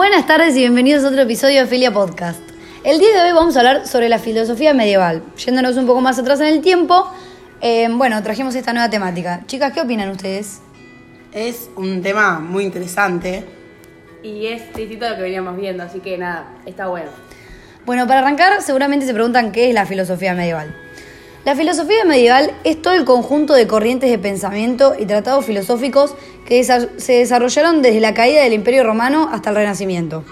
Buenas tardes y bienvenidos a otro episodio de Filia Podcast. El día de hoy vamos a hablar sobre la filosofía medieval. Yéndonos un poco más atrás en el tiempo, eh, bueno, trajimos esta nueva temática. Chicas, ¿qué opinan ustedes? Es un tema muy interesante. Y es distinto a lo que veníamos viendo, así que nada, está bueno. Bueno, para arrancar, seguramente se preguntan qué es la filosofía medieval. La filosofía medieval es todo el conjunto de corrientes de pensamiento y tratados filosóficos que se desarrollaron desde la caída del Imperio Romano hasta el Renacimiento.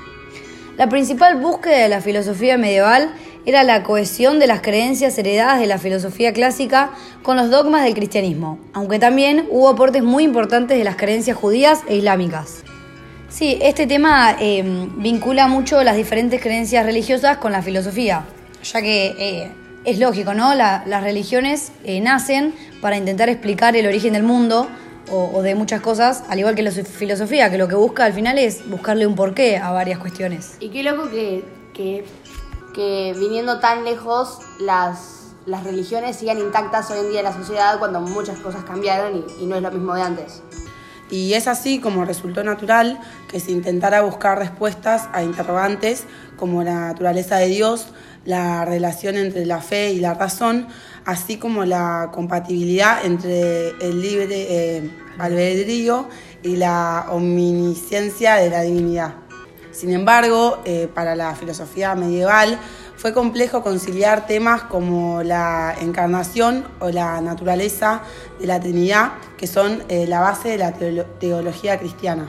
La principal búsqueda de la filosofía medieval era la cohesión de las creencias heredadas de la filosofía clásica con los dogmas del cristianismo, aunque también hubo aportes muy importantes de las creencias judías e islámicas. Sí, este tema eh, vincula mucho las diferentes creencias religiosas con la filosofía, ya que eh, es lógico, ¿no? las religiones eh, nacen para intentar explicar el origen del mundo o, de muchas cosas, al igual que la filosofía, que lo que busca al final es buscarle un porqué a varias cuestiones. Y qué loco que, que, viniendo tan lejos las, las religiones sigan intactas hoy en día en la sociedad cuando muchas cosas cambiaron y no es lo mismo de antes. Y es así como resultó natural que se intentara buscar respuestas a interrogantes como la naturaleza de Dios, la relación entre la fe y la razón, así como la compatibilidad entre el libre eh, albedrío y la omnisciencia de la divinidad. Sin embargo, eh, para la filosofía medieval fue complejo conciliar temas como la encarnación o la naturaleza de la Trinidad, que son eh, la base de la teología cristiana.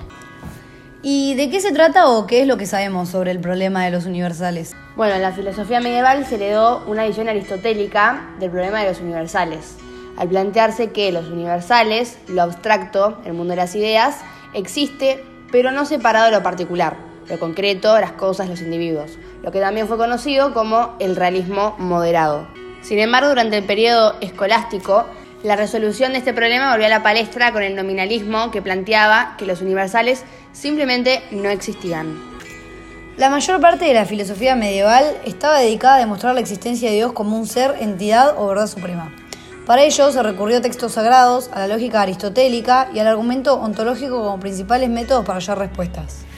¿Y de qué se trata o qué es lo que sabemos sobre el problema de los universales? Bueno, en la filosofía medieval se le dio una visión aristotélica del problema de los universales, al plantearse que los universales, lo abstracto, el mundo de las ideas, existe, pero no separado de lo particular, lo concreto, las cosas, los individuos, lo que también fue conocido como el realismo moderado. Sin embargo, durante el periodo escolástico, la resolución de este problema volvió a la palestra con el nominalismo que planteaba que los universales simplemente no existían. La mayor parte de la filosofía medieval estaba dedicada a demostrar la existencia de Dios como un ser, entidad o verdad suprema. Para ello se recurrió a textos sagrados, a la lógica aristotélica y al argumento ontológico como principales métodos para hallar respuestas.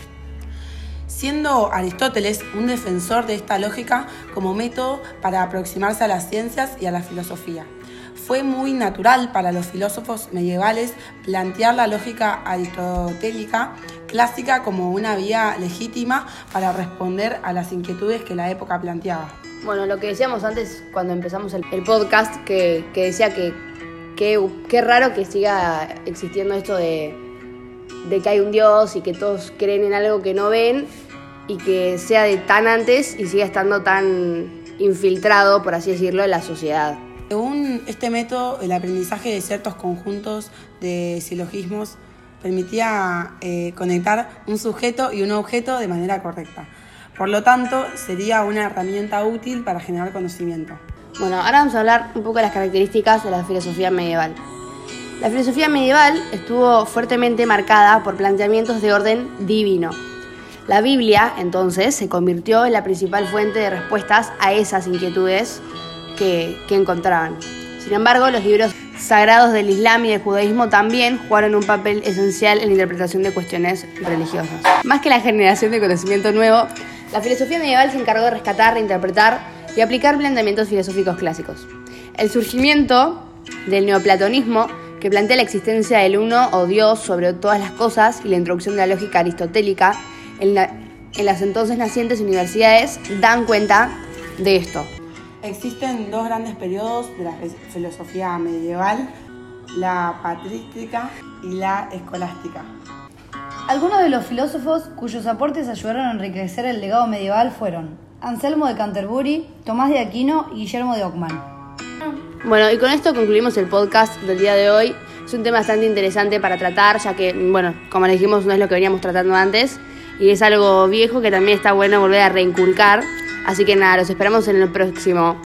Siendo Aristóteles un defensor de esta lógica como método para aproximarse a las ciencias y a la filosofía fue muy natural para los filósofos medievales plantear la lógica aristotélica clásica como una vía legítima para responder a las inquietudes que la época planteaba. Bueno, lo que decíamos antes cuando empezamos el, podcast, que, decía que qué raro que siga existiendo esto de, de que hay un Dios y que todos creen en algo que no ven y que sea de tan antes y siga estando tan infiltrado, por así decirlo, en la sociedad. Según este método, el aprendizaje de ciertos conjuntos de silogismos permitía eh, conectar un sujeto y un objeto de manera correcta. Por lo tanto, sería una herramienta útil para generar conocimiento. Bueno, ahora vamos a hablar un poco de las características de la filosofía medieval. La filosofía medieval estuvo fuertemente marcada por planteamientos de orden divino. La Biblia, entonces, se convirtió en la principal fuente de respuestas a esas inquietudes que, encontraban. Sin embargo, los libros sagrados del Islam y del judaísmo también jugaron un papel esencial en la interpretación de cuestiones religiosas. Más que la generación de conocimiento nuevo, la filosofía medieval se encargó de rescatar, reinterpretar y aplicar planteamientos filosóficos clásicos. El surgimiento del neoplatonismo, que plantea la existencia del uno o Dios sobre todas las cosas, y la introducción de la lógica aristotélica en las entonces nacientes universidades, dan cuenta de esto. Existen dos grandes periodos de la filosofía medieval, la patrística y la escolástica. Algunos de los filósofos cuyos aportes ayudaron a enriquecer el legado medieval fueron Anselmo de Canterbury, Tomás de Aquino y Guillermo de Ockham. Bueno, y con esto concluimos el podcast del día de hoy. Es un tema bastante interesante para tratar, ya que, bueno, como les dijimos, no es lo que veníamos tratando antes y es algo viejo que también está bueno volver a reinculcar. Así que nada, los esperamos en el próximo